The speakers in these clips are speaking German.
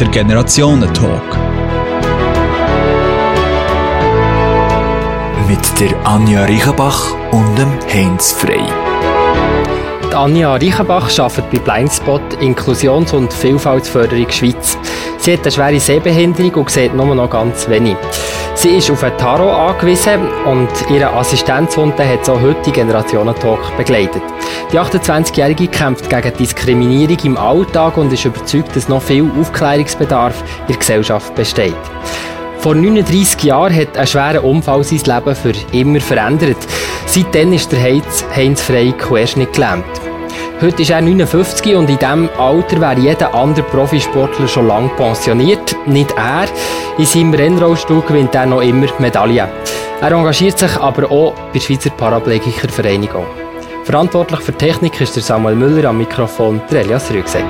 der Generationentalk. Mit der Anja Riechenbach und dem Heinz Frey. Anja Reichenbach arbeitet bei Blindspot Inklusions- und Vielfaltsförderung Schweiz. Sie hat eine schwere Sehbehinderung und sieht nur noch ganz wenig. Sie ist auf ein Tarot angewiesen und ihre Assistenzhund hat so heute Generationentalk begleitet. Die 28-Jährige kämpft gegen Diskriminierung im Alltag und ist überzeugt, dass noch viel Aufklärungsbedarf in der Gesellschaft besteht. Vor 39 Jahren hat ein schwerer Unfall sein Leben für immer verändert. Seitdem ist der Heinz, Heinz Frey querschnitt gelähmt. Heute ist er 59 und in diesem Alter wäre jeder andere Profisportler schon lange pensioniert. Nicht er. In seinem Rennrollstuhl gewinnt er noch immer Medaillen. Er engagiert sich aber auch bei der Schweizer Paraplegikervereinigung. Verantwortlich für Technik ist der Samuel Müller am Mikrofon, der Elias Rügsecker.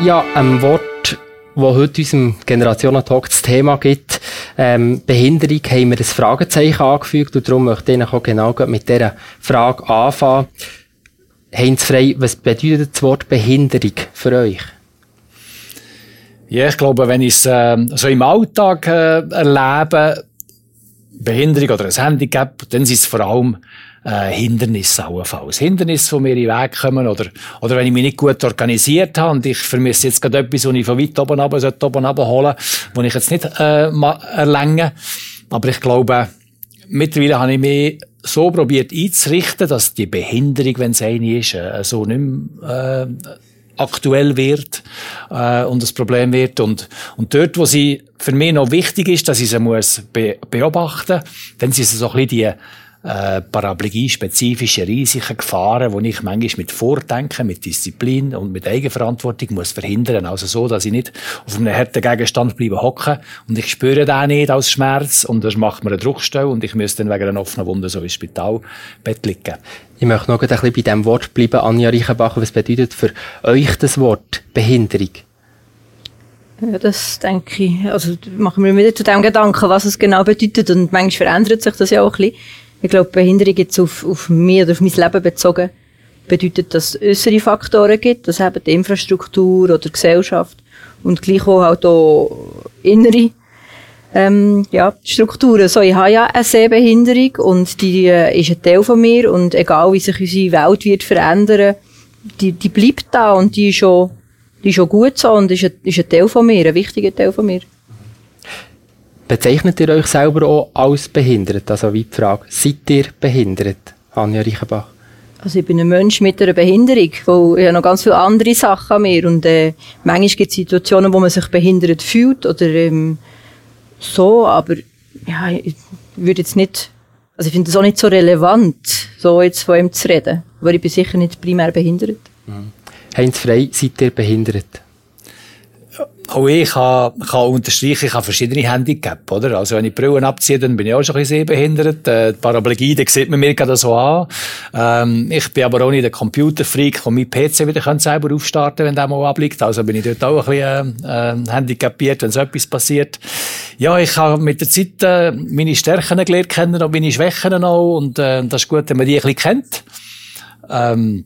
Ja, ein Wort, das heute unserem Generationentalk das Thema gibt. Ähm, Behinderung haben wir ein Fragezeichen angefügt und darum möchte ich auch genau mit dieser Frage anfangen. Heinz Frey, was bedeutet das Wort Behinderung für euch? Ja, ich glaube, wenn ich es äh, so im Alltag äh, erlebe, Behinderung oder ein Handicap, dann sind es vor allem äh, Hindernisse allenfalls. Hindernisse, die mir in den Weg kommen oder, oder wenn ich mich nicht gut organisiert habe und ich vermisse jetzt gerade etwas, was ich von weit oben runter, sollte oben runter holen, wo ich jetzt nicht äh, erlänge. Aber ich glaube, mittlerweile habe ich mich so probiert einzurichten, dass die Behinderung, wenn es eine ist, äh, so nicht mehr, äh, aktuell wird äh, und das Problem wird und und dort, wo sie für mich noch wichtig ist, dass ich sie muss be beobachten, dann sind es so ein bisschen die äh, Paraplegie-spezifische Risiken, Gefahren, die ich manchmal mit Vordenken, mit Disziplin und mit Eigenverantwortung muss verhindern. Also so, dass ich nicht auf einem harten Gegenstand bleibe hocken und ich spüre den nicht als Schmerz und das macht mir eine Druckstelle und ich muss dann wegen einer offenen Wunde so ins Spitalbett liegen. Ich möchte noch ein bisschen bei diesem Wort bleiben, Anja Reichenbach. Was bedeutet für euch das Wort Behinderung? Ja, das denke ich. Also machen wir wieder zu dem Gedanken, was es genau bedeutet. Und manchmal verändert sich das ja auch ein bisschen. Ich glaube, Behinderung jetzt auf, auf mich oder auf mein Leben bezogen bedeutet, dass es äußere Faktoren gibt, dass eben die Infrastruktur oder die Gesellschaft und gleich auch halt auch innere ähm, ja, Strukturen. So, ich habe ja eine Sehbehinderung und die äh, ist ein Teil von mir und egal wie sich unsere Welt wird verändern, die, die bleibt da und die ist schon, die ist schon gut so und ist ein, ist ein Teil von mir, ein wichtiger Teil von mir. Bezeichnet ihr euch selber auch als behindert? Also wie die Frage, seid ihr behindert, Anja Reichenbach? Also ich bin ein Mensch mit einer Behinderung, wo ich habe noch ganz viele andere Sachen an mir und äh, manchmal gibt es Situationen, wo man sich behindert fühlt oder ähm, so, aber ja, ich würde jetzt nicht, also ich finde es auch nicht so relevant, so jetzt von ihm zu reden, weil ich bin sicher nicht primär behindert. Mhm. Heinz Frey, seid ihr behindert? Auch ich kann, kann unterstreichen, ich habe verschiedene Handicap, oder? Also, wenn ich die Brillen abziehe, dann bin ich auch schon ein bisschen sehbehindert. Äh, die Paraplegie, da sieht man mir gerade so an. Ähm, ich bin aber auch nicht ein Computerfreak, der meinen PC wieder selber aufstarten wenn der mal abliegt. Also bin ich dort auch ein bisschen, äh, äh, handicapiert, wenn so etwas passiert. Ja, ich habe mit der Zeit, äh, meine Stärken gelernt kennen und meine Schwächen auch. Und, äh, das ist gut, wenn man die ein bisschen kennt. Ähm,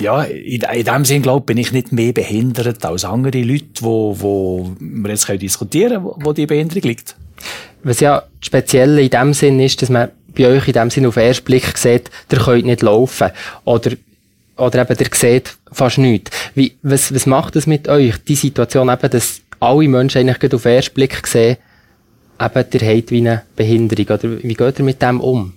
ja, in, in dem Sinn, glaube bin ich nicht mehr behindert als andere Leute, wo, wo wir jetzt können diskutieren können, wo die Behinderung liegt. Was ja speziell in dem Sinn ist, dass man bei euch in dem Sinn auf den ersten Blick sieht, ihr könnt nicht laufen. Oder, oder eben, ihr seht fast nichts. Wie, was, was macht das mit euch? Die Situation eben, dass alle Menschen eigentlich auf den ersten Blick sehen, eben, ihr habt wie eine Behinderung. Oder wie geht ihr mit dem um?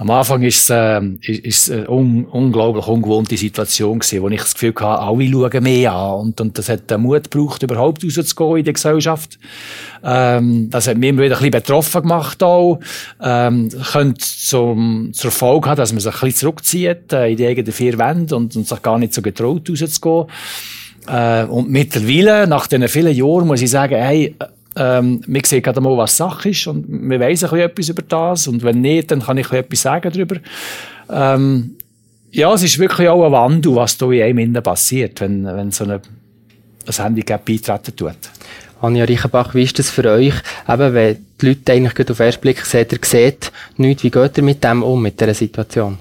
Am Anfang ist es äh, ist, eine un unglaublich ungewohnte Situation gewesen, wo ich das Gefühl hatte, alle schauen mehr an. Und, und das hat den Mut gebraucht, überhaupt rauszugehen in der Gesellschaft. Ähm, das hat mich immer wieder ein bisschen betroffen gemacht auch. Ähm, könnte zum, zur Folge haben, dass man sich ein bisschen zurückzieht äh, in die eigenen vier Wände und, und sich gar nicht so getraut rauszugehen. Äh, und mittlerweile, nach diesen vielen Jahren, muss ich sagen, hey, ähm, man sieht gerade mal, was Sache ist und man weiss ein bisschen etwas über das und wenn nicht, dann kann ich etwas sagen darüber. Ähm, ja, es ist wirklich auch ein Wandel, was da in einem innen passiert, wenn, wenn so eine, ein Handicap beitreten tut. Anja Reichenbach, wie ist das für euch, eben, wenn die Leute eigentlich auf den ersten Blick sehen, ihr seht nichts, wie geht ihr mit dem um, mit dieser Situation?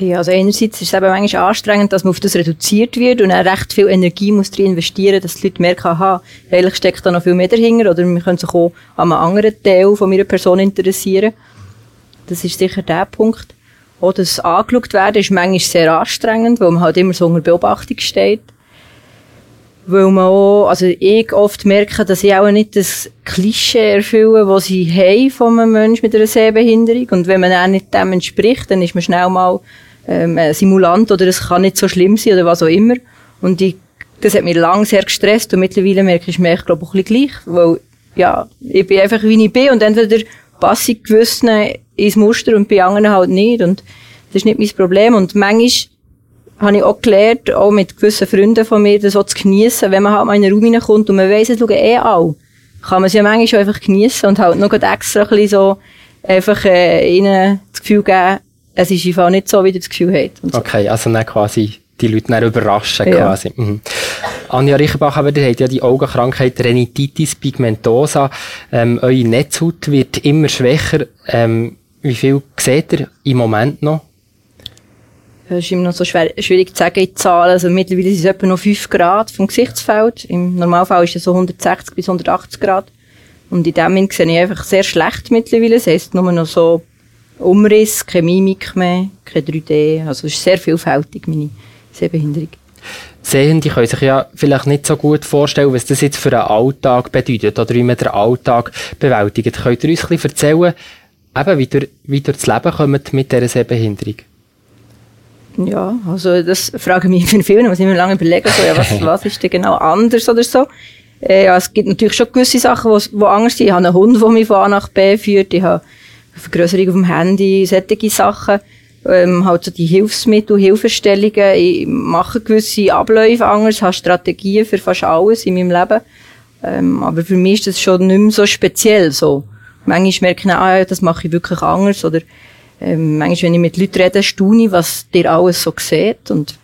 Ja, also einerseits ist es eben manchmal anstrengend, dass man auf das reduziert wird und auch recht viel Energie muss drin investieren, dass die Leute merken, aha, eigentlich steckt da noch viel mehr dahinter oder wir können sich auch an einem anderen Teil von meiner Person interessieren. Das ist sicher der Punkt. Auch das angeschaut werden ist manchmal sehr anstrengend, weil man halt immer so unter Beobachtung steht. Weil man auch, also ich oft merke, dass ich auch nicht das Klischee erfülle, das sie haben von einem Menschen mit einer Sehbehinderung. Und wenn man auch nicht dem entspricht, dann ist man schnell mal ähm, Simulant oder es kann nicht so schlimm sein oder was auch immer. Und ich, das hat mich lange sehr gestresst und mittlerweile merke ich mir, ich glaube, auch ein bisschen gleich, weil, ja, ich bin einfach wie ich bin und entweder passe ich gewissen ins Muster und bei anderen halt nicht und das ist nicht mein Problem und manchmal habe ich auch gelernt, auch mit gewissen Freunden von mir, das so zu geniessen, wenn man halt mal in einen Raum reinkommt und man weiss, es schauen eh alle, kann man es ja manchmal schon einfach geniessen und halt noch extra ein bisschen so einfach äh, ihnen das Gefühl geben, es ist einfach nicht so, wie ihr das Gefühl habt. So. Okay, also dann quasi die Leute dann überraschen ja. quasi. Mhm. Anja Reichenbach, aber ihr habt ja die Augenkrankheit Renititis pigmentosa. Ähm, eure Netzhaut wird immer schwächer. Ähm, wie viel seht ihr im Moment noch? Es ist immer noch so schwer, schwierig zu sagen in Zahlen. Also mittlerweile sind es etwa noch 5 Grad vom Gesichtsfeld. Im Normalfall ist es so 160 bis 180 Grad. Und in dem Moment sehe ich einfach sehr schlecht mittlerweile. Das heisst nur noch so Umriss, keine Mimik mehr, kein 3D. Also es ist sehr vielfältig, meine Sehbehinderung. Sehende können sich ja vielleicht nicht so gut vorstellen, was das jetzt für einen Alltag bedeutet oder wie man den Alltag bewältigt. Könnt ihr uns ein bisschen erzählen, eben, wie ihr, wie ihr das Leben kommt mit dieser Sehbehinderung? Ja, also das frage ich mich in vielen, muss ich mir lange überlegen, so, ja, was, was ist denn genau anders oder so. Äh, ja, es gibt natürlich schon gewisse Sachen, die anders sind. Ich habe einen Hund, der mich von A nach B führt. Ich habe Vergrößerung auf dem Handy, solche Sachen. Ähm, halt so die Hilfsmittel, Hilfestellungen. Ich mache gewisse Abläufe anders, habe Strategien für fast alles in meinem Leben. Ähm, aber für mich ist das schon nicht mehr so speziell so. Manchmal merke ich, ah, das mache ich wirklich anders. Oder ähm, manchmal, wenn ich mit Leuten rede, staune ich, was dir alles so sieht. Und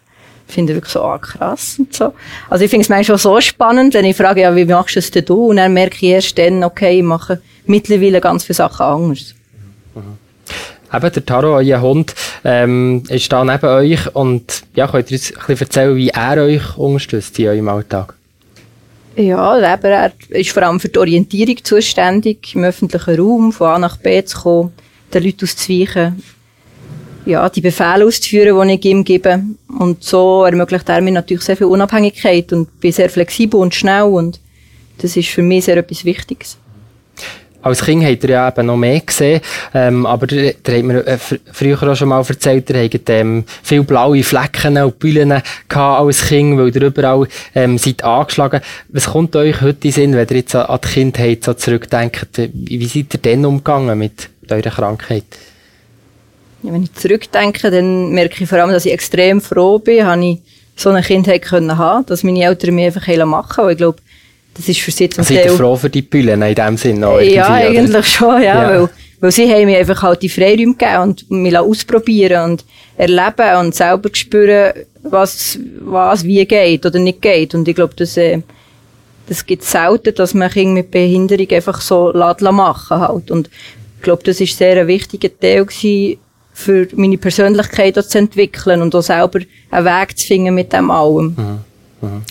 finde wirklich so, ah, krass und so. Also ich finde es manchmal so spannend, wenn ich frage, ja, wie machst du es denn du? Und dann merke ich erst dann, okay, ich mache mittlerweile ganz viele Sachen anders. Mhm. Eben, der Taro, euer Hund, ähm, ist da neben euch und ja, könnt ihr uns ein bisschen erzählen, wie er euch unterstützt in eurem Alltag? Ja, eben, er ist vor allem für die Orientierung zuständig, im öffentlichen Raum, von A nach B zu kommen, den Leuten auszuweichen, ja, die Befehle auszuführen, die ich ihm gebe. Und so ermöglicht er mir natürlich sehr viel Unabhängigkeit und bin sehr flexibel und schnell und das ist für mich sehr etwas Wichtiges. Als Kind habt ihr ja eben noch mehr gesehen, ähm, aber ihr, ihr habt mir äh, früher auch schon mal erzählt, ihr habt ähm, viele blaue Flecken und Bühlen als Kind, weil ihr überall ähm, seid angeschlagen. Was kommt euch heute in Sinn, wenn ihr jetzt an die Kindheit so zurückdenkt? Wie seid ihr denn umgegangen mit eurer Krankheit? Ja, wenn ich zurückdenke, dann merke ich vor allem, dass ich extrem froh bin, habe ich so eine Kindheit können haben, dass meine Eltern mich einfach machen wollen. Ich glaube, das ist für sie zum Teil... Seid froh für die Pillen in dem Sinne? Ja, eigentlich oder? schon, ja, ja. Weil, weil sie haben mir einfach halt die Freiräume gegeben und mich ausprobieren und erleben und selber spüren, was, was wie geht oder nicht geht. Und ich glaube, das, äh, das gibt selten, dass man Kinder mit Behinderung einfach so machen halt. Und ich glaube, das ist sehr ein wichtiger Teil gewesen, für meine Persönlichkeit zu entwickeln und auch selber einen Weg zu finden mit dem allem. Mhm. Mhm.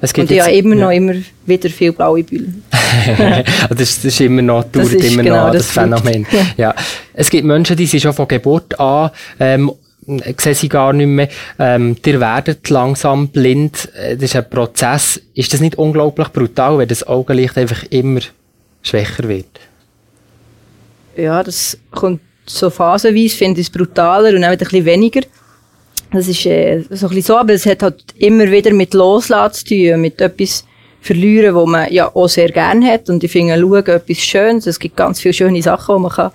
Es gibt und ja immer noch immer wieder viel blaue Bühlen. das, ist, das ist immer noch, dauert immer genau noch das, das Phänomen. Ja. ja. Es gibt Menschen, die sind schon von Geburt an, ähm, sehen sie gar nicht mehr. Ähm, die werden langsam blind. Äh, das ist ein Prozess. Ist das nicht unglaublich brutal, wenn das Augenlicht einfach immer schwächer wird? Ja, das kommt so phasenweise, finde ich es brutaler und auch ein bisschen weniger. Das ist äh, so ein bisschen so, aber es hat halt immer wieder mit Loslassen zu tun, mit etwas verlieren, wo man ja auch sehr gerne hat. Und ich finde, schauen etwas Schönes. Es gibt ganz viele schöne Sachen, die man kann,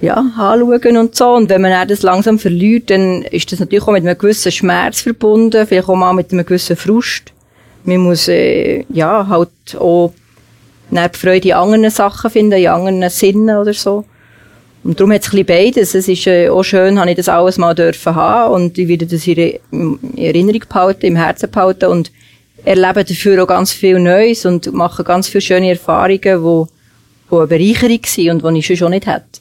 ja, anschauen und so. Und wenn man das langsam verliert, dann ist das natürlich auch mit einem gewissen Schmerz verbunden, vielleicht auch mal mit einem gewissen Frust. Man muss, äh, ja, halt auch eine Freude in anderen Sachen finden, in anderen Sinnen oder so. Und darum hat es ein bisschen beides. Es ist äh, auch schön, habe ich das alles mal dürfen haben und ich werde das in, Erinnerung behalten, im Herzen behalten und erlebe dafür auch ganz viel Neues und mache ganz viele schöne Erfahrungen, die, die eine Bereicherung sind und die ich schon nicht hätte.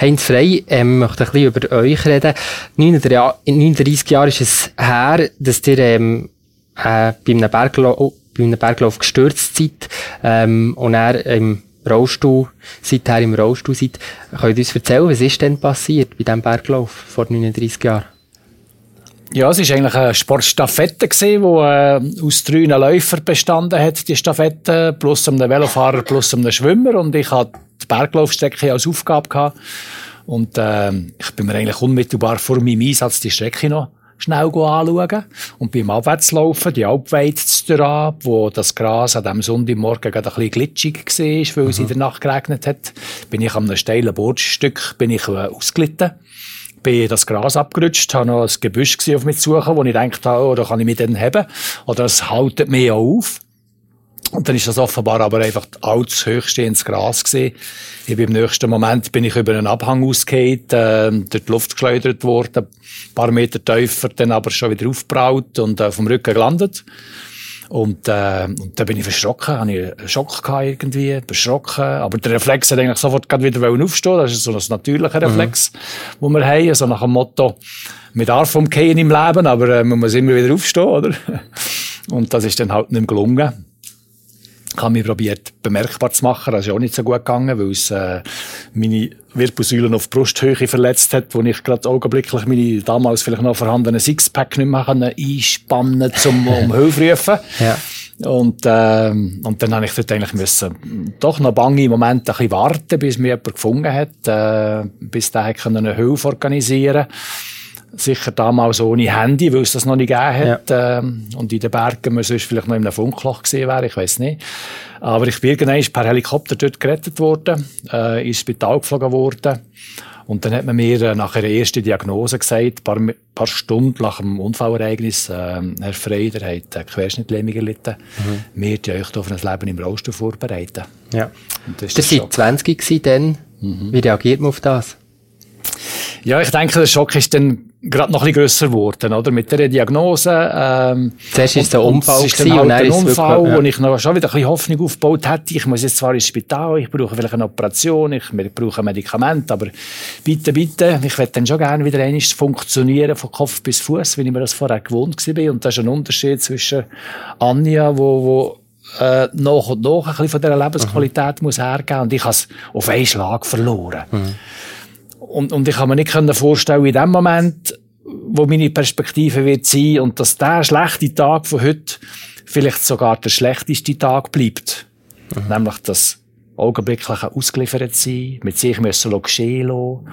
Heinz Frey ähm, möchte ein bisschen über euch reden. 39 Jahre ist es her, dass ihr ähm, äh, bei, einem Berglauf, bei einem Berglauf gestürzt seid ähm, und er im Rollstuhl, seither im Rollstuhl seid. Könnt ihr uns erzählen, was ist denn passiert bei diesem Berglauf vor 39 Jahren? Ja, es war eigentlich eine Sportstaffette, die äh, aus drei Läufern bestanden hat, die Staffette, plus einem Velofahrer, plus einem Schwimmer. Und ich hatte die Berglaufstrecke als Aufgabe gehabt. Und äh, ich bin mir eigentlich unmittelbar vor meinem Einsatz die Strecke noch schnell anschauen. Und beim Abwärtslaufen, die Alpweite zu wo das Gras an diesem Sonntagmorgen gerade ein bisschen glitschig war, weil mhm. es in der Nacht geregnet hat, bin ich an einem steilen Bordstück bin ich, äh, ausgelitten bin das Gras abgerutscht, habe noch ein Gebüsch auf mich zu suchen, wo ich gedacht habe, oh, da kann ich mich dann haben. Oder es haltet mich auf. Und dann ist das offenbar aber einfach alles höchste ins Gras gesehen. Ich bin im nächsten Moment bin ich über einen Abhang ausgeht, äh, durch die Luft geschleudert worden, ein paar Meter tiefer, dann aber schon wieder aufgebraut und äh, vom Rücken gelandet. Und, äh, und dann bin ich verschrocken, habe ich einen Schock gehabt irgendwie, verschrocken. Aber der Reflex hat eigentlich sofort gerade wieder aufstehen Das ist so ein natürlicher mhm. Reflex, mhm. den wir haben. Also nach dem Motto, mit darf umgehen im Leben, aber äh, man muss immer wieder aufstehen, oder? Und das ist dann halt nicht mehr gelungen. Ich habe mich probiert, bemerkbar zu machen. Das ist auch nicht so gut gegangen, weil es äh, meine Wirbelsäulen auf Brusthöhe verletzt hat, wo ich gerade augenblicklich meine damals vielleicht noch vorhandenen Sixpack nicht mehr einspannen zum um Hilfe rufen. Ja. Und, ähm, und dann habe ich dort eigentlich müssen, doch noch bange Momente ein bisschen warten, bis mir jemand gefunden hat, äh, bis der eine Hilfe organisieren konnte sicher damals ohne Handy, weil es das noch nicht gegeben hat. Ja. Ähm, und in den Bergen man sonst vielleicht noch in einem Funkloch gesehen wäre, ich weiß nicht. Aber ich bin irgendwann per Helikopter dort gerettet worden, äh, ins Spital geflogen worden. Und dann hat man mir äh, nach einer ersten Diagnose gesagt, ein paar, paar Stunden nach dem Unfallereignis, äh, Herr Frey, der hat äh, Querschnittlähmung erlitten. Mhm. Wir die euch auf ein Leben im Rollstuhl vorbereiten. Ja. Das, das war 20 gewesen, dann. Mhm. Wie reagiert man auf das? Ja, ich denke, der Schock ist dann gerade noch ein bisschen grösser geworden, oder? Mit der Diagnose. Ähm, Zuerst ist der Unfall und, dann halt ein Unfall, wirklich, ja. wo ich noch schon wieder ein bisschen Hoffnung aufgebaut hätte. Ich muss jetzt zwar ins Spital, ich brauche vielleicht eine Operation, ich brauche ein Medikament, aber bitte, bitte, ich möchte dann schon gerne wieder einmal funktionieren von Kopf bis Fuß, wie ich mir das vorher gewohnt war. Und das ist ein Unterschied zwischen Anja, wo, wo äh, nach und nach ein bisschen von dieser Lebensqualität mhm. muss hergeben und ich habe es auf einen Schlag verloren. Mhm. Und, und ich kann mir nicht vorstellen, in dem Moment, wo meine Perspektive wird sein und dass der schlechte Tag von heute vielleicht sogar der schlechteste Tag bleibt. Mhm. Nämlich das augenblickliche ausgeliefert sein, mit sich müssen geschehen lassen,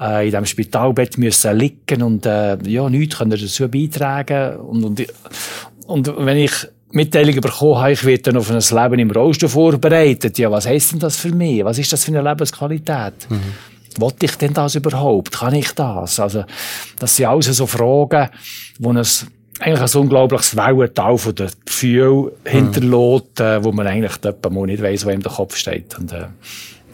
äh, in diesem Spitalbett müssen liegen und äh, ja, nichts können dazu beitragen. Und, und, und wenn ich Mitteilung bekommen habe, ich werde dann auf ein Leben im Rollstuhl vorbereitet, ja, was heisst denn das für mich? Was ist das für eine Lebensqualität? Mhm. Wollte ich denn das überhaupt? Kann ich das? Also, das sind alles so Fragen, wo es eigentlich ein unglaubliches Wellental von den Gefühlen mhm. hinterlässt, äh, wo man eigentlich mal nicht weiss, wo ihm der Kopf steht. Und, äh,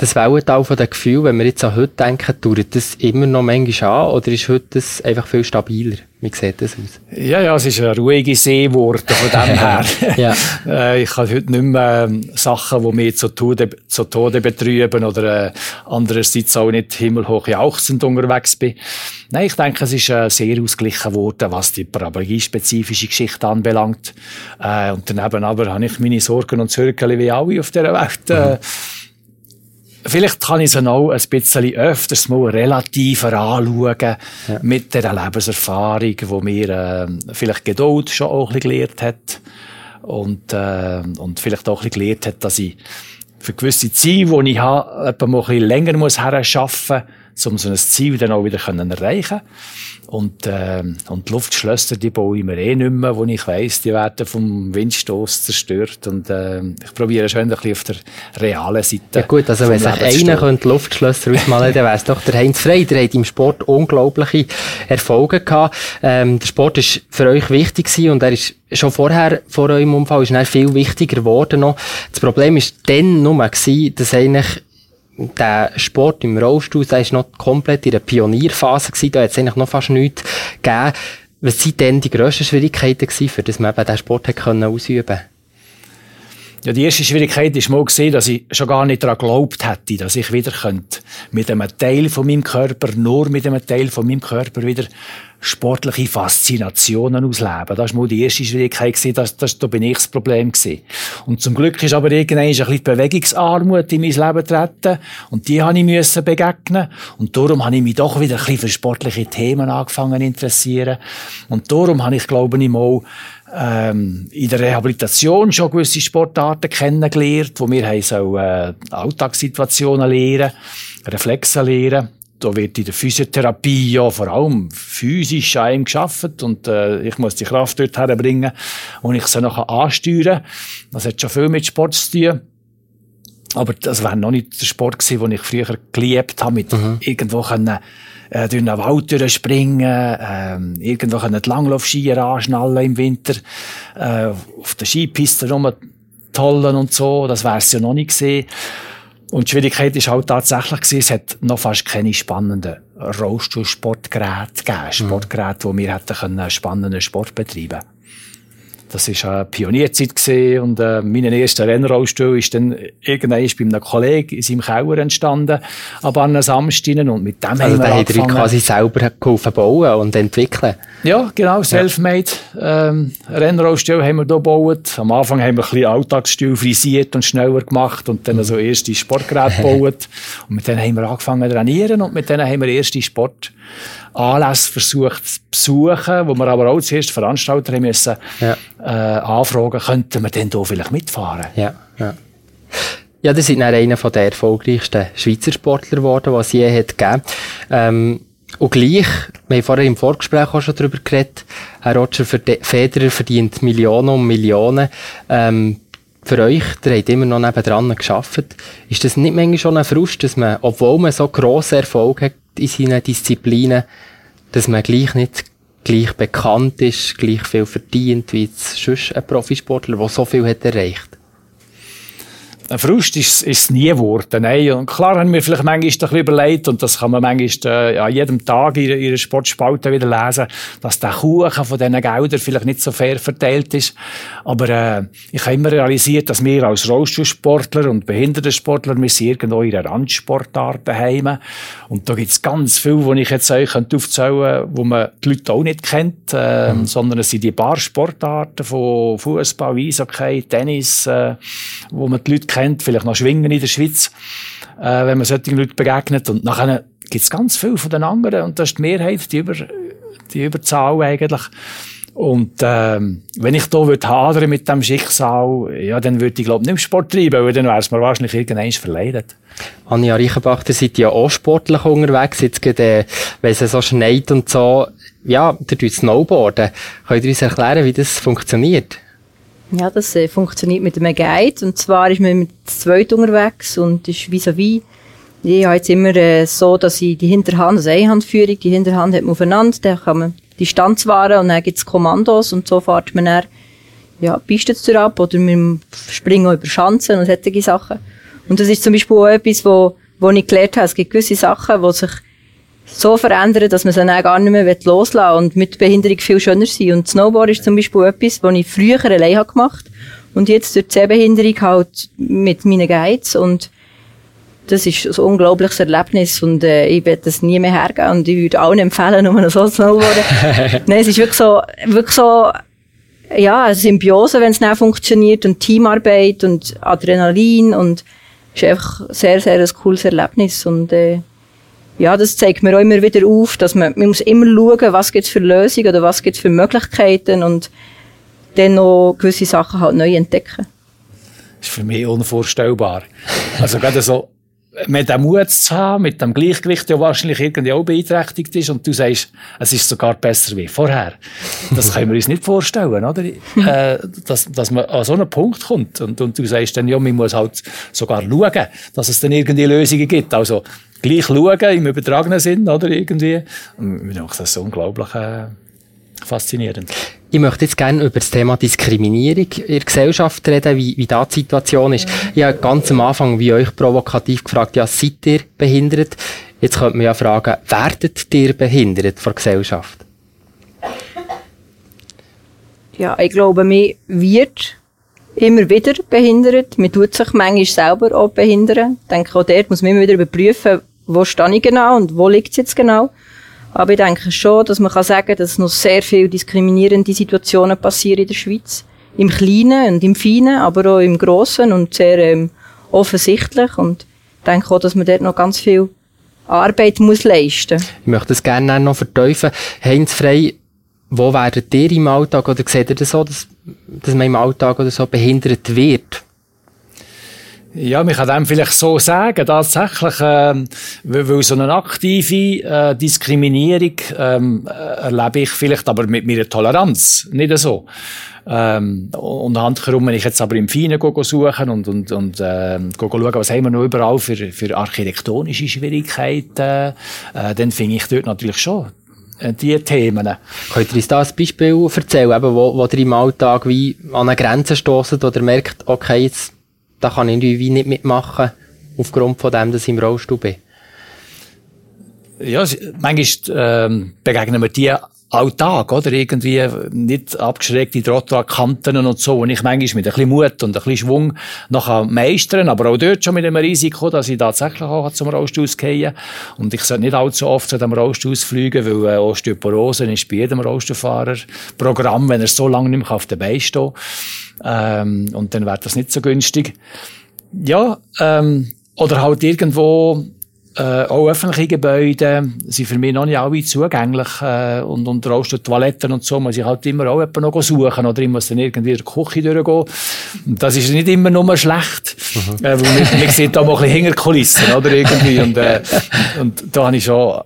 das Wellental von den Gefühlen, wenn wir jetzt an heute denken, dauert das immer noch manchmal an oder ist heute das einfach viel stabiler? Wie sieht das aus? Ja, ja, es ist eine ruhige See geworden von dem her. ja. Äh, ich habe heute nicht mehr ähm, Sachen, die mich zu Tode, zu Tode betrüben oder äh, andererseits auch nicht himmelhoch jauchzend unterwegs bin. Nein, ich denke, es ist äh, sehr ausgeglichen worden, was die paraplegiespezifische Geschichte anbelangt. Äh, und daneben aber habe ich meine Sorgen und Zirkel wie alle auf dieser Welt. Äh, mhm Vielleicht kann ich sie auch ein bisschen öfters mal relativer anschauen ja. mit der Lebenserfahrung, wo mir äh, vielleicht Geduld schon auch ein bisschen gelehrt hat und, äh, und vielleicht auch ein bisschen gelehrt hat, dass ich für gewisse Ziele, die ich habe, etwa mal ein bisschen länger muss herschaffen muss, um so ein Ziel dann auch wieder können erreichen und, äh, und die Luftschlösser, die baue ich mir eh nicht mehr, wo ich weiss, die werden vom Windstoß zerstört. Und äh, ich probiere schon ein bisschen auf der realen Seite. Ja gut, also wenn sich einer könnte Luftschlösser ausmalen dann wäre es doch der Heinz Frey. Der hat im Sport unglaubliche Erfolge gehabt. Ähm, der Sport ist für euch wichtig gewesen und er ist schon vorher, vor eurem Unfall, ist er viel wichtiger geworden noch. Das Problem ist dann nur gewesen, dass eigentlich der Sport im Rollstuhl, der ist noch komplett in der Pionierphase gewesen, da hat es eigentlich noch fast nichts gegeben. Was waren denn die grössten Schwierigkeiten gewesen, für dass man eben diesen Sport hat können ausüben Ja, die erste Schwierigkeit ist mal gesehen, dass ich schon gar nicht daran geglaubt hätte, dass ich wieder könnte mit einem Teil von meinem Körper, nur mit einem Teil von meinem Körper wieder sportliche Faszinationen ausleben. Das war mal die erste Schwierigkeit, gewesen, das, das, da bin ich das Problem gewesen. Und zum Glück ist aber irgendwann ein bisschen Bewegungsarmut in mein Leben getreten. Und die habe ich müssen begegnen. Und darum habe ich mich doch wieder ein bisschen für sportliche Themen angefangen zu interessieren. Und darum habe ich, glaube ich, mal ähm, in der Rehabilitation schon gewisse Sportarten kennengelernt, wo wir haben so äh, Alltagssituationen lernen, Reflexe lernen da wird in der Physiotherapie ja vor allem physisch an ihm geschafft und äh, ich muss die Kraft dort herbringen und ich sie nachher ansteuern. Das hat schon viel mit Sport zu tun. Aber das wäre noch nicht der Sport gewesen, den ich früher geliebt habe, mit mhm. irgendwo können, äh, durch einen Wald durchspringen, äh, irgendwo können die Langlaufskier anschnallen im Winter, äh, auf der Skipiste rumtollen und so. Das wäre es ja noch nicht gesehen. Und die Schwierigkeit ist halt tatsächlich gewesen, es hat noch fast keine spannenden Rollstuhlsportgeräte gegeben. Mhm. Sportgeräte, wo wir hätten einen spannenden Sport betreiben können. Das war eine Pionierzeit gewesen und äh, mein erster Rennrollstuhl ist dann irgendwann bei einem Kollegen in seinem Keller entstanden, aber an einem Samstag und mit dem also haben wir er quasi selber geholfen bauen und entwickeln? Ja, genau, self-made ähm, Rennrollstuhl haben wir hier gebaut. Am Anfang haben wir ein bisschen Alltagsstuhl frisiert und schneller gemacht und dann so erste Sportgeräte gebaut und mit denen haben wir angefangen zu trainieren und mit denen haben wir erste Sport Anlässe versucht zu besuchen, wo wir aber auch zuerst Veranstalter haben müssen, ja. äh, anfragen, könnten wir denn hier vielleicht mitfahren? Ja, ja. Ja, das sind einer der erfolgreichsten Schweizer Sportler geworden, was es je hat gegeben. Ähm, und gleich, wir haben vorher im Vorgespräch auch schon darüber geredet, Herr Roger Federer verdient Millionen und Millionen. Ähm, für euch, der habt immer noch nebendran geschafft. Ist das nicht manchmal schon ein Frust, dass man, obwohl man so grossen Erfolg hat in seinen Disziplinen, dass man gleich nicht gleich bekannt ist, gleich viel verdient wie sonst ein Profisportler, der so viel hat erreicht? Ein Frust ist es nie geworden. Nein. Und klar haben wir vielleicht manchmal ein bisschen überlegt, und das kann man manchmal äh, an jedem Tag in ihrer Sportspalte wieder lesen, dass der Kuchen von diesen Geldern vielleicht nicht so fair verteilt ist. Aber äh, ich habe immer realisiert, dass wir als Rollstuhlsportler und Behindertensportler, wir sind irgendwo in einer Randsportart daheim. Und da gibt es ganz viel, wo ich jetzt euch aufzählen könnte, wo man die Leute auch nicht kennt, äh, mhm. sondern es sind die Barsportarten von Fußball, Eishockey, Tennis, äh, wo man die Leute kennt kennt, vielleicht noch Schwingen in der Schweiz, äh, wenn man solchen Leuten begegnet. Und nachher gibt es ganz viel von den anderen und das ist die Mehrheit, die, über, die Überzahl eigentlich. Und ähm, wenn ich da würde hadern mit dem Schicksal, ja, dann würde ich glaube nicht im Sport treiben, weil dann wäre es mir wahrscheinlich irgendwann verleidet. Anja Reichenbach, ihr seid ja auch sportlich unterwegs, jetzt gerade, äh, wenn es so schneit und so, ja, ihr tut Snowboarden. Könnt ihr uns erklären, wie das funktioniert? Ja, das äh, funktioniert mit einem Guide. Und zwar ist man mit zweit unterwegs und ist vis-à-vis. Ich habe jetzt immer äh, so, dass ich die Hinterhand, also Einhandführung, die Hinterhand hat man aufeinander, dann kann man Distanz wahren und dann gibt es Kommandos und so fährt man dann ja, Pisten ab oder wir springen über Schanzen und solche Sachen. Und das ist zum Beispiel auch etwas, wo, wo ich gelernt habe. Es gibt gewisse Sachen, die sich so verändern, dass man sie dann gar nicht mehr loslassen will und mit Behinderung viel schöner sein. Und Snowboard ist zum Beispiel etwas, was ich früher allein habe gemacht. Und jetzt durch die Sehbehinderung halt mit meinen Guides. Und das ist ein unglaubliches Erlebnis. Und äh, ich werde das nie mehr hergeben. Und ich würde allen empfehlen, um so Snowboarden. Nein, es ist wirklich so, wirklich so, ja, eine Symbiose, wenn es nicht funktioniert. Und Teamarbeit und Adrenalin. Und es ist einfach sehr, sehr ein cooles Erlebnis. Und äh, ja, das zeigt mir auch immer wieder auf, dass man, man muss immer schauen, was gibt es für Lösungen oder was gibt es für Möglichkeiten und dann noch gewisse Sachen halt neu entdecken. Das ist für mich unvorstellbar. Also gerade so, mit dem Mut zu haben, mit dem Gleichgewicht, der wahrscheinlich irgendwie auch beeinträchtigt ist, und du sagst, es ist sogar besser wie vorher. Das können wir uns nicht vorstellen, oder? äh, dass, dass man an so einen Punkt kommt. Und, und du sagst dann, ja, man muss halt sogar schauen, dass es dann irgendwie Lösungen gibt. Also, gleich schauen, im übertragenen Sinn, oder irgendwie. Und ich das ist unglaublich äh, faszinierend. Ich möchte jetzt gerne über das Thema Diskriminierung in der Gesellschaft reden, wie, wie da die Situation ist. Ich habe ganz am Anfang, wie euch provokativ gefragt, ja, seid ihr behindert? Jetzt könnte man ja fragen, werdet ihr behindert von der Gesellschaft? Ja, ich glaube, mir wird immer wieder behindert. Man tut sich manchmal selber auch behindern. Ich denke, auch dort muss man immer wieder überprüfen, wo stehe ich genau und wo liegt es jetzt genau. Aber ich denke schon, dass man sagen kann, dass noch sehr viele diskriminierende Situationen passieren in der Schweiz. Im Kleinen und im Feinen, aber auch im Grossen und sehr ähm, offensichtlich. Und ich denke auch, dass man dort noch ganz viel Arbeit muss leisten muss. Ich möchte das gerne noch verteufeln. Heinz Frey, wo werdet ihr im Alltag oder seht ihr das so, dass, dass man im Alltag oder so behindert wird? Ja, man kann dem vielleicht so sagen, tatsächlich, ähm, weil so eine aktive äh, Diskriminierung ähm, äh, erlebe ich vielleicht aber mit meiner Toleranz, nicht so. Ähm, und handherum, wenn ich jetzt aber im Feinen suchen und, und, und äh, schauen, was haben wir noch überall für, für architektonische Schwierigkeiten, äh, dann finde ich dort natürlich schon äh, die Themen. Könnt ihr uns da ein Beispiel erzählen, eben, wo, wo ihr im Alltag wie an eine Grenze stoßen oder merkt, okay, jetzt da kann ich irgendwie nicht mitmachen, aufgrund von dem, dass ich im Rollstuhl bin. Ja, manchmal ähm, begegnen wir die Alltag, oder? Irgendwie nicht abgeschrägte Trottoirkanten und so. Und ich manchmal mit ein bisschen Mut und ein bisschen Schwung noch meistern, aber auch dort schon mit dem Risiko, dass ich tatsächlich auch zum Rollstuhl gehe. Und ich sollte nicht allzu oft zu dem Rollstuhl fliegen, weil äh, Osteoporose ist bei jedem Rollstuhlfahrer Programm, wenn er so lange nicht mehr auf der Beine steht. Ähm, und dann wäre das nicht so günstig. Ja, ähm, oder halt irgendwo äh, auch öffentliche Gebäude sind für mich noch nicht alle zugänglich äh, und, und auch Toiletten und so muss ich halt immer auch jemanden noch suchen oder ich muss dann irgendwie in der Küche durchgehen. Und das ist nicht immer nur schlecht, mhm. äh, weil man, man sieht da mal ein bisschen Hinterkulissen oder irgendwie und, äh, und da habe ich schon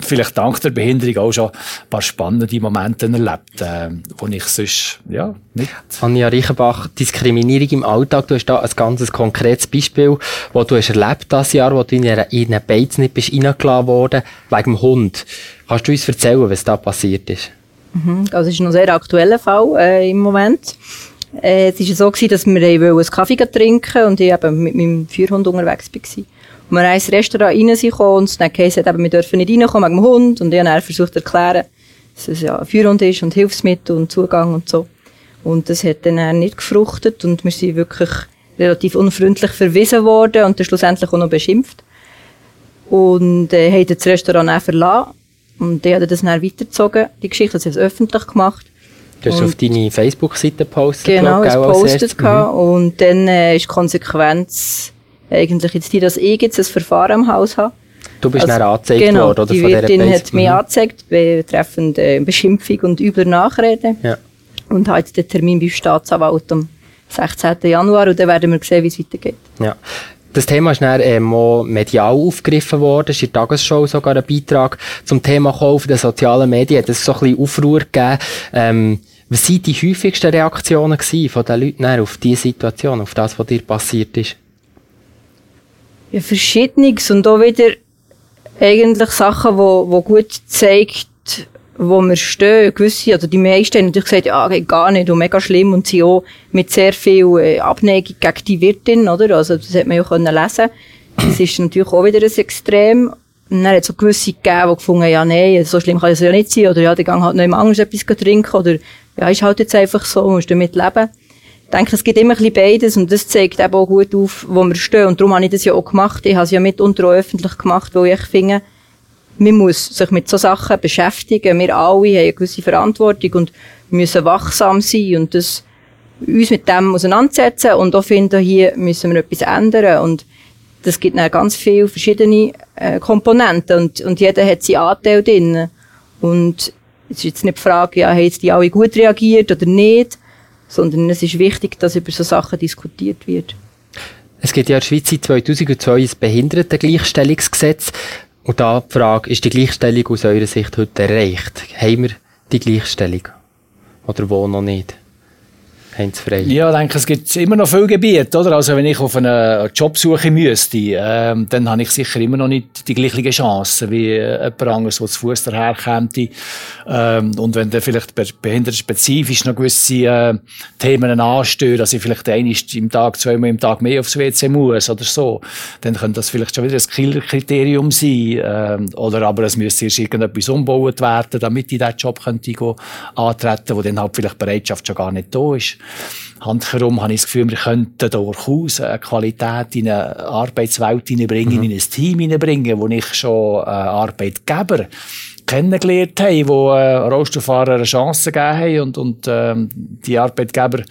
vielleicht dank der Behinderung auch schon ein paar spannende Momente erlebt, äh, wo ich sonst, ja, nicht. Anja Reichenbach, Diskriminierung im Alltag, du hast da ein ganz konkretes Beispiel, wo du hast erlebt das Jahr, wo du in einen Beiz nicht bist reingelassen worden, wegen dem Hund. Kannst du uns erzählen, was da passiert ist? Mhm, also es ist noch ein sehr aktueller Fall äh, im Moment. Äh, es war so, gewesen, dass wir einen Kaffee trinken und ich eben mit meinem Führhund unterwegs war. Und wir ins Restaurant rein sind und dann heisst es, wir dürfen nicht reinkommen wegen dem Hund. Und ich habe versucht zu erklären, dass es ja ein Führhund ist und Hilfsmittel und Zugang und so. Und das hat dann nicht gefruchtet und wir sind wirklich relativ unfreundlich verwiesen worden und dann schlussendlich auch noch beschimpft. Und äh, haben das Restaurant dann verlassen. Und die hat das dann weitergezogen, die Geschichte, hat sie öffentlich gemacht. Du hast auf deine Facebook-Seite gepostet. Genau, ich postet mhm. Und dann äh, ist die Konsequenz eigentlich jetzt die, dass ich jetzt ein Verfahren im Haus habe. Du bist also, dann angezeigt genau, worden, oder? Die Wirtin hat mich mhm. angezeigt betreffend äh, Beschimpfung und übler Nachrede. Ja. Und hat jetzt den Termin beim Staatsanwalt am 16. Januar und dann werden wir sehen, wie es weitergeht. Ja. Das Thema ist dann ähm, auch medial aufgegriffen worden. Es ist in der Tagesschau sogar ein Beitrag zum Thema Kauf der sozialen Medien. Hat es so ein bisschen Aufruhr gegeben. Ähm, was waren die häufigsten Reaktionen von den Leuten auf diese Situation, auf das, was dir passiert ist? Ja, Verschiedenes und auch wieder eigentlich Sachen, wo, wo gut zeigt, wo wir stehen. Gewisse, also die meisten haben natürlich gesagt, ja, geht gar nicht und mega schlimm und sie auch mit sehr viel äh, Abneigung gegen die Wirtin, oder? Also das hat man ja können lesen. Das ist natürlich auch wieder ein Extrem. Und dann hat es so gewisse gegeben, die gefunden ja, nein, so schlimm kann es ja nicht sein, oder ja, die gehen halt noch immer anders etwas trinken, oder ja, ist halt jetzt einfach so, musst damit leben. Ich denke, es gibt immer ein bisschen beides und das zeigt eben auch gut auf, wo wir stehen. Und darum habe ich das ja auch gemacht. Ich habe es ja mitunter auch öffentlich gemacht, weil ich finde, man muss sich mit so Sachen beschäftigen. Wir alle haben eine gewisse Verantwortung und müssen wachsam sein und das, uns mit dem auseinandersetzen und auch finden, hier müssen wir etwas ändern und das gibt dann ganz viele verschiedene äh, Komponenten und, und jeder hat seinen Anteil drin. Und es ist jetzt nicht die Frage, ja, haben jetzt die alle gut reagiert oder nicht, sondern es ist wichtig, dass über so Sachen diskutiert wird. Es gibt ja in der Schweiz seit 2002 ein Behindertengleichstellungsgesetz. Und da die Frage, ist die Gleichstellung aus eurer Sicht heute erreicht? Haben wir die Gleichstellung? Oder wo noch nicht? Heinz Frey? Ja, ich denke, es gibt immer noch viele Gebiete, oder? Also, wenn ich auf eine Jobsuche müsste, ähm, dann habe ich sicher immer noch nicht die gleichen Chancen wie äh, jemand anderes, der zu Fuß daherkommt. Ähm, und wenn dann vielleicht behindertenspezifisch noch gewisse äh, Themen anstehen, dass ich vielleicht einmal im Tag, zweimal im Tag mehr aufs WC muss oder so, dann könnte das vielleicht schon wieder ein Killerkriterium sein. Ähm, oder aber es müsste erst irgendetwas umgebaut werden, damit ich diesen Job könnte antreten, wo dann halt vielleicht Bereitschaft schon gar nicht da ist. Handherum habe ich das Gefühl, wir könnten durchaus eine Qualität in eine Arbeitswelt hineinbringen, mhm. in ein Team hineinbringen, wo ich schon äh, Arbeitgeber kennengelernt haben, wo äh, Rollstuhlfahrer eine Chance gegeben haben und, und ähm, die Arbeitgeber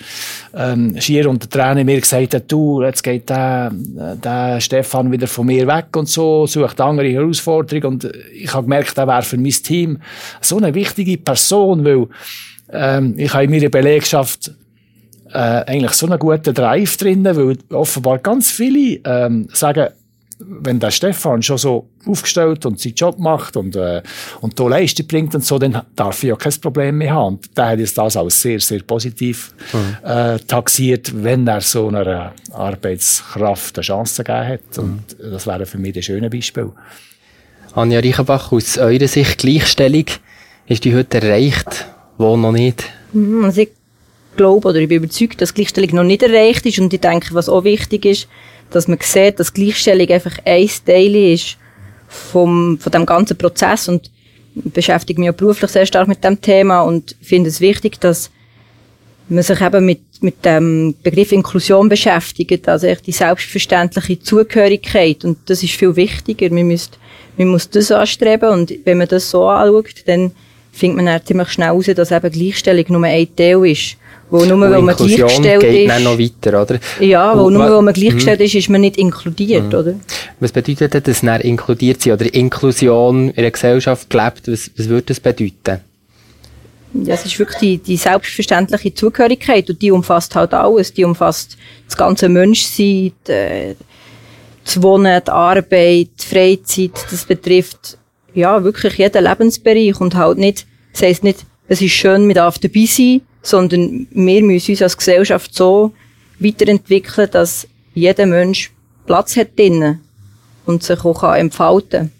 ähm, schier unter Tränen mir gesagt haben, du, jetzt geht der, der Stefan wieder von mir weg und so, sucht andere Herausforderungen und ich habe gemerkt, er wäre für mein Team so eine wichtige Person, weil ähm, ich habe in meiner Belegschaft äh, eigentlich so einen guten Drive drin, weil offenbar ganz viele ähm, sagen, wenn der Stefan schon so aufgestellt und seinen Job macht und, äh, und da Leistung bringt und so, dann darf ich ja kein Problem mehr haben. Und der hat jetzt das als sehr, sehr positiv mhm. äh, taxiert, wenn er so einer Arbeitskraft eine Chance gegeben hat. Und mhm. das wäre für mich ein schönes Beispiel. Anja Reichenbach, aus eurer Sicht Gleichstellung, ist die heute erreicht, wo noch nicht? Mhm, also ich glaube oder ich bin überzeugt, dass Gleichstellung noch nicht erreicht ist und ich denke, was auch wichtig ist, dass man sieht, dass Gleichstellung einfach ein Teil ist vom, von dem ganzen Prozess und ich beschäftige mich auch beruflich sehr stark mit dem Thema und finde es wichtig, dass man sich eben mit, mit dem Begriff Inklusion beschäftigt, also echt die selbstverständliche Zugehörigkeit und das ist viel wichtiger. Man, müsst, man muss das anstreben und wenn man das so anschaut, dann findet man dann ziemlich schnell heraus, dass eben Gleichstellung nur ein Teil ist wo nur, weil man gleichgestellt geht ist. noch weiter, oder? Ja, wo nur, weil man gleichgestellt mhm. ist, ist man nicht inkludiert, mhm. oder? Was bedeutet das, dann inkludiert sein oder Inklusion in einer Gesellschaft gelebt? Was, was würde das bedeuten? Ja, es ist wirklich die, die selbstverständliche Zugehörigkeit und die umfasst halt alles. Die umfasst das ganze Menschsein, die, das Wohnen, die Arbeit, die Freizeit. Das betrifft ja wirklich jeden Lebensbereich und halt nicht, das heisst nicht, es ist schön, man darf dabei sein, sondern wir müssen uns als Gesellschaft so weiterentwickeln, dass jeder Mensch Platz hat drinnen und sich auch entfalten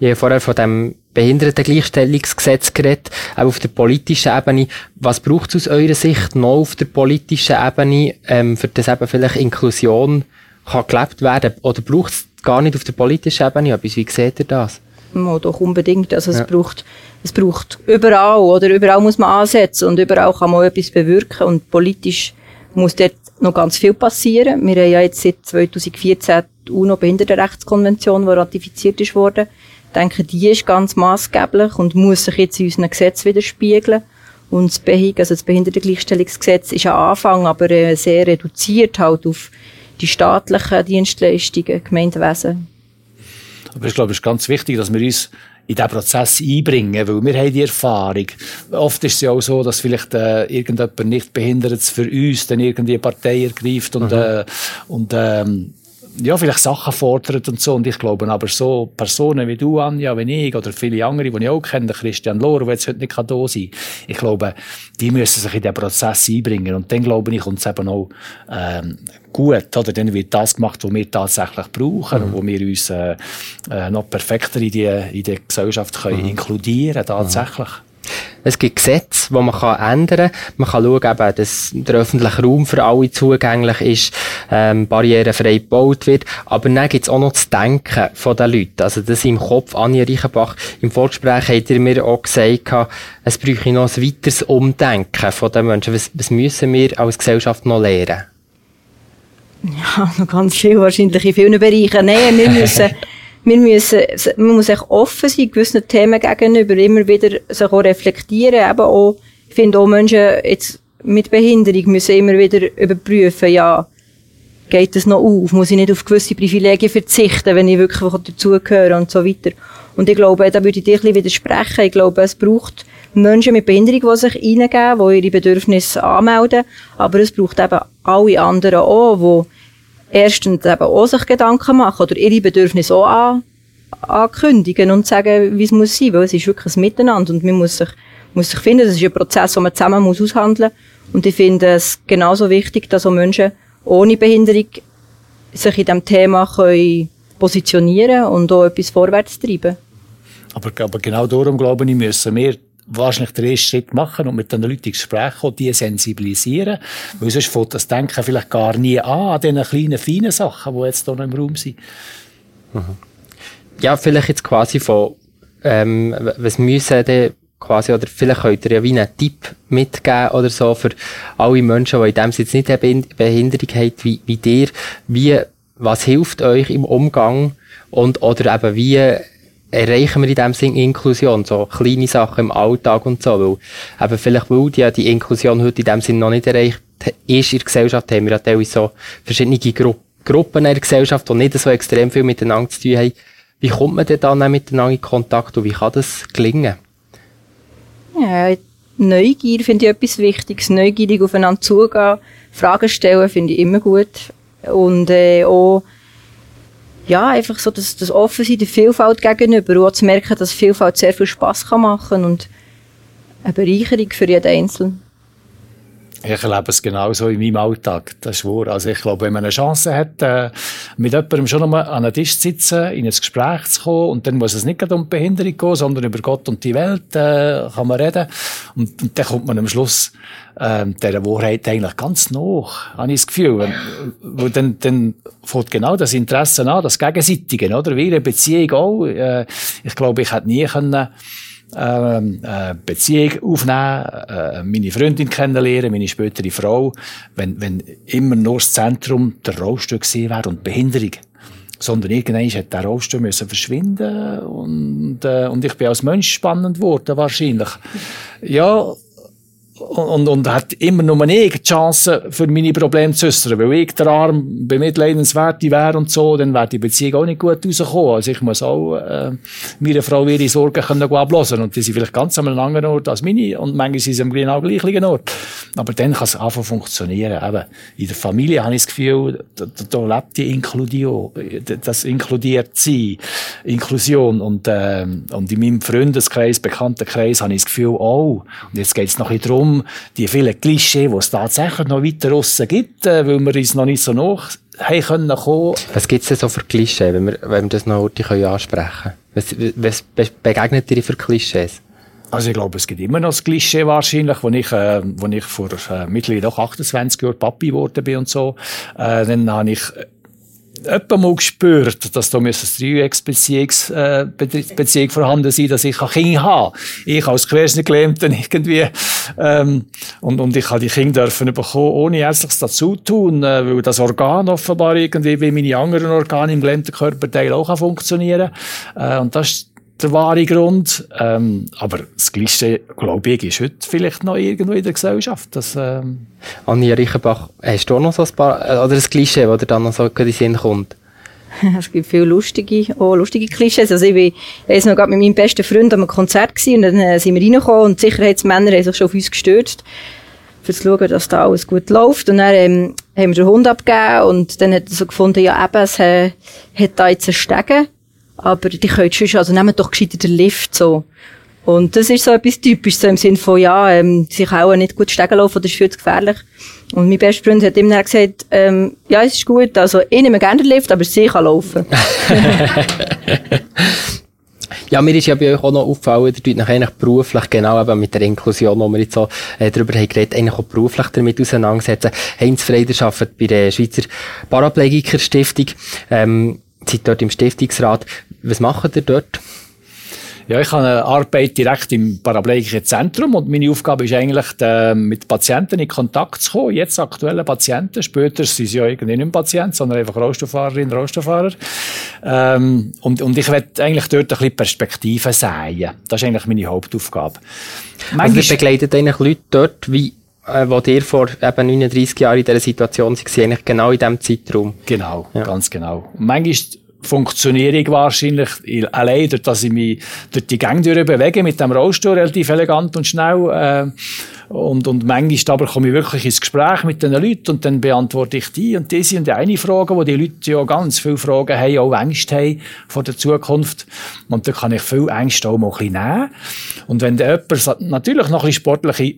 kann. Habe vorher von dem Behindertengleichstellungsgesetz geredet, auch auf der politischen Ebene. Was braucht es aus eurer Sicht noch auf der politischen Ebene, ähm, für das eben vielleicht Inklusion kann gelebt werden? Oder braucht es gar nicht auf der politischen Ebene etwas? Wie seht ihr das? Ja, doch unbedingt. Also ja. es braucht, es braucht überall, oder überall muss man ansetzen und überall kann man etwas bewirken und politisch muss dort noch ganz viel passieren. Wir haben ja jetzt seit 2014 die UNO-Behindertenrechtskonvention, die ratifiziert ist worden. Ich denke, die ist ganz maßgeblich und muss sich jetzt in unseren Gesetz widerspiegeln. Und das BEHIG, also das Behindertengleichstellungsgesetz, ist am Anfang aber äh, sehr reduziert halt auf die staatlichen Dienstleistungen, Gemeindewesen. Aber ich glaube, es ist ganz wichtig, dass wir uns in diesen Prozess einbringen, weil wir haben die Erfahrung. Oft ist es ja auch so, dass vielleicht äh, irgendjemand nicht behindert für uns dann irgendwie eine Partei ergreift und, mhm. äh, und ähm, ja, vielleicht Sachen fordert und so. Und ich glaube aber so Personen wie du, Anja, wie ich oder viele andere, die ich auch kenne, Christian Lohr, der jetzt heute nicht da sein ich glaube, die müssen sich in diesen Prozess einbringen. Und dann, glaube ich, kommt es eben auch ähm, gut. Oder dann wird das gemacht, was wir tatsächlich brauchen mhm. und wo wir uns äh, äh, noch perfekter in die, in die Gesellschaft können mhm. inkludieren tatsächlich. Mhm. Es gibt Gesetze, die man kann ändern kann. Man kann schauen, eben, dass der öffentliche Raum für alle zugänglich ist, ähm, barrierefrei gebaut wird. Aber dann gibt es auch noch das Denken der Leute. Also das im Kopf. Anja Reichenbach, im Vorgespräch hat ihr mir auch gesagt, es bräuchte noch ein weiteres Umdenken von den Menschen. Was, was müssen wir als Gesellschaft noch lernen? Ja, noch ganz viel wahrscheinlich in vielen Bereichen. Nein, wir müssen wir müssen, man muss sich offen sein, gewissen Themen gegenüber, immer wieder sich auch reflektieren, eben auch, ich finde auch Menschen jetzt mit Behinderung müssen immer wieder überprüfen, ja, geht das noch auf? Muss ich nicht auf gewisse Privilegien verzichten, wenn ich wirklich dazugehöre und so weiter? Und ich glaube, da würde ich dir ein bisschen widersprechen. Ich glaube, es braucht Menschen mit Behinderung, die sich reingeben, die ihre Bedürfnisse anmelden. Aber es braucht eben alle anderen auch, die erstens eben auch sich Gedanken machen oder ihre Bedürfnisse auch an, ankündigen und sagen, wie es muss sein, weil es ist wirklich ein Miteinander und man muss sich, muss sich finden, das ist ein Prozess, den man zusammen muss aushandeln und ich finde es genauso wichtig, dass auch Menschen ohne Behinderung sich in diesem Thema können positionieren und auch etwas vorwärts treiben. Aber, aber genau darum, glaube ich, müssen wir wahrscheinlich den ersten Schritt machen und mit den Leuten Gespräch kommen, die sensibilisieren. Weil sonst fängt das Denken vielleicht gar nie an, an diesen kleinen, feinen Sachen, die jetzt hier noch im Raum sind. Mhm. Ja, vielleicht jetzt quasi von, ähm, was müssen denn quasi, oder vielleicht könnt ihr ja wie einen Tipp mitgeben oder so für alle Menschen, die in dem Sinne nicht eine Behinderung haben, wie, wie dir, wie, was hilft euch im Umgang und, oder eben wie erreichen wir in dem Sinne Inklusion, so kleine Sachen im Alltag und so, weil eben vielleicht, weil die, die Inklusion heute in dem Sinne noch nicht erreicht ist in der Gesellschaft, haben wir ja teilweise so verschiedene Gru Gruppen in der Gesellschaft, die nicht so extrem viel miteinander zu tun haben. Wie kommt man denn dann miteinander in Kontakt und wie kann das gelingen? Ja, Neugier finde ich etwas Wichtiges. Neugierig aufeinander zugehen, Fragen stellen finde ich immer gut. Und äh, auch ja, einfach so das, das Offensein der Vielfalt gegenüber und auch zu merken, dass Vielfalt sehr viel Spass kann machen und eine Bereicherung für jeden Einzelnen. Ich erlebe es genauso in meinem Alltag, das ist wahr. Also ich glaube, wenn man eine Chance hat, äh, mit jemandem schon einmal an einem Tisch zu sitzen, in ein Gespräch zu kommen, und dann muss es nicht um Behinderung gehen, sondern über Gott und die Welt äh, kann man reden. Und, und dann kommt man am Schluss äh, dieser Wahrheit eigentlich ganz nach, habe ich das Gefühl. Weil, weil dann, dann fängt genau das Interesse an, das Gegenseitige, oder? Wie eine Beziehung auch. Äh, ich glaube, ich hätte nie können ähm, äh, Beziehung aufnehmen, äh, meine Freundin kennenlernen, meine spätere Frau, wenn, wenn immer nur das Zentrum der Rollstuhl gewesen wäre und Behinderung. Sondern irgendwann hätte der Rollstuhl müssen verschwinden und, äh, und ich bin als Mensch spannend geworden, wahrscheinlich. Ja, und, und hat immer nur eine Chance, für meine Probleme zu äußern. Weil ich der Arm bemitleidenswert wäre und so, dann wäre die Beziehung auch nicht gut rausgekommen. Also ich muss auch äh, meiner Frau ihre Sorgen können ablösen Und die sind vielleicht ganz an einem anderen Ort als meine und manchmal sind sie am genau gleichen Ort. Aber dann kann es einfach funktionieren. Eben, in der Familie habe ich das Gefühl, da, da lebt die Inklusion, das inkludiert sie, Inklusion. Und, äh, und in meinem Freundeskreis, Bekanntenkreis habe ich das Gefühl, oh, und jetzt geht es noch ein bisschen darum, um die vielen Klischee, die es tatsächlich noch weiter draussen gibt, äh, weil wir uns noch nicht so nach haben können kommen. Was gibt es denn so für Klischee, wenn wir, wenn wir das noch heute ansprechen können? Was, was begegnet dir für Klischees? Also ich glaube, es gibt immer noch das Klischee wahrscheinlich, wo ich, äh, wo ich vor äh, mittlerweile doch 28 Jahren Papi geworden bin und so, äh, dann habe ich jemand mal gespürt, dass da eine Dreiecksbeziehung äh, vorhanden sein, dass ich ein Kind habe. Ich als Querschnittgelähmten irgendwie, ähm, und, und ich habe die Kinder bekommen, ohne ärztliches Dazutun, äh, weil das Organ offenbar irgendwie wie meine anderen Organe im gelähmten Körperteil auch funktionieren kann. Äh, und das der wahre Grund. Ähm, aber das Klischee, glaube ich, ist heute vielleicht noch irgendwo in der Gesellschaft. Das, ähm Anja Reichenbach, hast du auch noch so ein paar, äh, oder ein Klischee, das dir dann noch so in den Sinn kommt? Es gibt viele lustige, auch lustige Klischees. Also ich war jetzt noch mit meinem besten Freund an einem Konzert gewesen, und dann äh, sind wir reingekommen und die Sicherheitsmänner haben sich schon auf uns gestürzt, für zu schauen, dass da alles gut läuft. Und dann ähm, haben wir den Hund abgegeben und dann hat er so gefunden, ja eben, es äh, hat da jetzt einen Stegen aber die können schon, also nehmen doch gescheiter den Lift so. Und das ist so etwas typisch, so im Sinne von, ja, ähm, können auch nicht gut steigen laufen, das ist viel zu gefährlich. Und mein bester Freund hat immer gesagt, ähm, ja, es ist gut, also ich nehme gerne den Lift, aber sie kann laufen. Ja, mir ist ja bei euch auch noch aufgefallen, ihr tut euch eigentlich beruflich, genau eben mit der Inklusion, wo wir jetzt so äh, darüber haben geredet, eigentlich auch beruflich damit auseinandersetzen. Heinz Freider arbeitet bei der Schweizer Paraplegiker Stiftung. Ähm, seid dort im Stiftungsrat. Was macht ihr dort? Ja, ich habe eine Arbeit direkt im paraplegischen Zentrum und meine Aufgabe ist eigentlich, mit Patienten in Kontakt zu kommen. Jetzt aktuelle Patienten, später sind sie ja irgendwie nicht mehr Patienten, sondern einfach Rollstuhlfahrerinnen, Rollstuhlfahrer. Ähm, und, und ich werde eigentlich dort ein bisschen Perspektiven sehen. Das ist eigentlich meine Hauptaufgabe. Manchmal also begleitet eigentlich Leute dort, wie äh, wo dir vor eben 39 Jahren in dieser Situation waren, eigentlich genau in diesem Zeitraum. Genau, ja. ganz genau. manchmal funktioniere ich wahrscheinlich allein, durch dass ich mich durch die Gänge bewege mit dem Rollstuhl relativ elegant und schnell. Äh, und, und manchmal aber komme ich wirklich ins Gespräch mit den Leuten und dann beantworte ich die und diese und die eine Frage, wo die Leute ja ganz viele Fragen haben, auch Ängste haben vor der Zukunft. Und da kann ich viel Ängste auch mal ein bisschen nehmen. Und wenn der jemand natürlich noch ein bisschen sportliche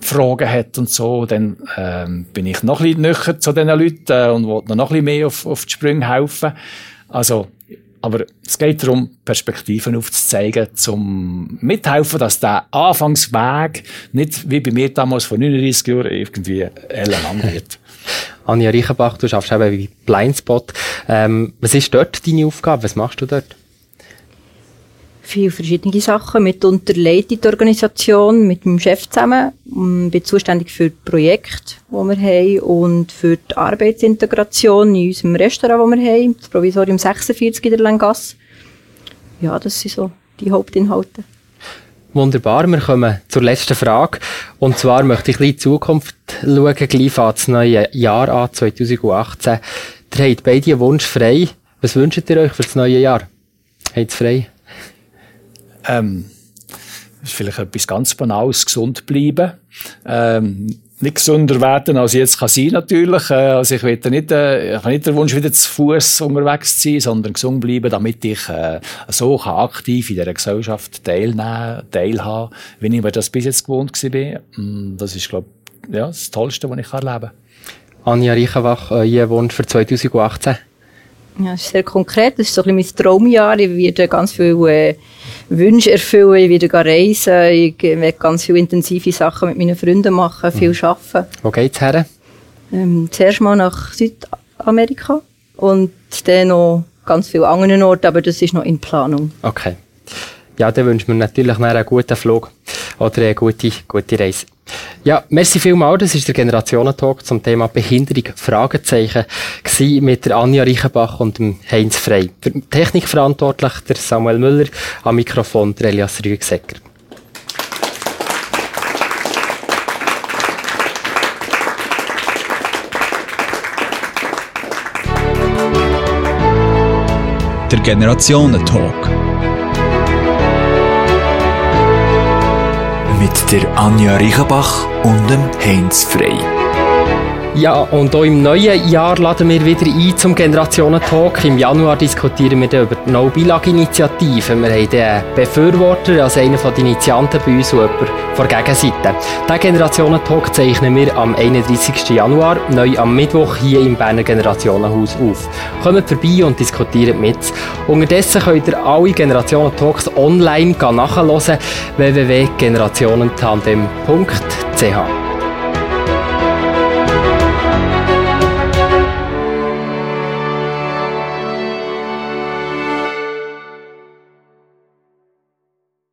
Fragen hat und so, dann ähm, bin ich noch ein bisschen näher zu diesen Leuten äh, und will noch ein bisschen mehr auf, auf die Sprünge helfen. Also, aber es geht darum, Perspektiven aufzuzeigen, zum mithelfen, dass der Anfangsweg nicht wie bei mir damals vor 39 Jahren irgendwie ellenlang wird. Anja Reichenbach, du arbeitest eben wie Blindspot. Ähm, was ist dort deine Aufgabe? Was machst du dort? Viele verschiedene Sachen. Mitunter leite die Organisation mit dem Chef zusammen. Ich bin zuständig für das Projekt, das wir haben und für die Arbeitsintegration in unserem Restaurant, das wir haben, das Provisorium 46 in der Langasse. Ja, das sind so die Hauptinhalte. Wunderbar, wir kommen zur letzten Frage. Und zwar möchte ich ein bisschen in die Zukunft schauen, gleich das neue Jahr an, 2018. Ihr habt beide einen Wunsch frei. Was wünscht ihr euch für das neue Jahr? Habt frei? Ähm, ist vielleicht etwas ganz Banales, gesund bleiben. Ähm, nicht gesünder werden, als jetzt kann sein natürlich. Äh, also ich will nicht, äh, ich habe nicht den Wunsch, wieder zu Fuß unterwegs zu sein, sondern gesund bleiben, damit ich äh, so kann aktiv in dieser Gesellschaft teilnehmen, teilhaben, wie ich mir das bis jetzt gewohnt war. Mm, das ist, glaube ich, ja, das Tollste, was ich erleben kann. Anja Reichenbach, euer Wunsch für 2018? Ja, das ist sehr konkret. Das ist so ein bisschen mein Traumjahr. Ich werde ganz viele äh, Wünsche erfüllen. Ich werde reisen. Ich werde ganz viele intensive Sachen mit meinen Freunden machen, viel mhm. arbeiten. Wo geht's her? Ähm, zuerst mal nach Südamerika und dann noch ganz viele andere Orte, aber das ist noch in Planung. Okay. Ja, dann wünschen wir natürlich einen guten Flug oder eine gute, gute Reise. Ja, merci vielmals. Das ist der Generationentalk zum Thema Behinderung, Fragezeichen, mit der Anja Reichenbach und dem Heinz Frey. Für die Technik verantwortlich der Samuel Müller, am Mikrofon der Elias Rüegsecker. Der Generationentalk. Mit der Anja Reichenbach und dem Heinz Frey. Ja, und auch im neuen Jahr laden wir wieder ein zum Generationen-Talk. Im Januar diskutieren wir dann über die No-Bilag-Initiative. Wir haben den Befürworter, also einen der Initianten bei uns und jemand von der Gegenseite. Diesen Generationen-Talk zeichnen wir am 31. Januar, neu am Mittwoch, hier im Berner Generationenhaus auf. Kommt vorbei und diskutiert mit. Unterdessen könnt ihr alle Generationen-Talks online nachhören, www.generationentandem.ch.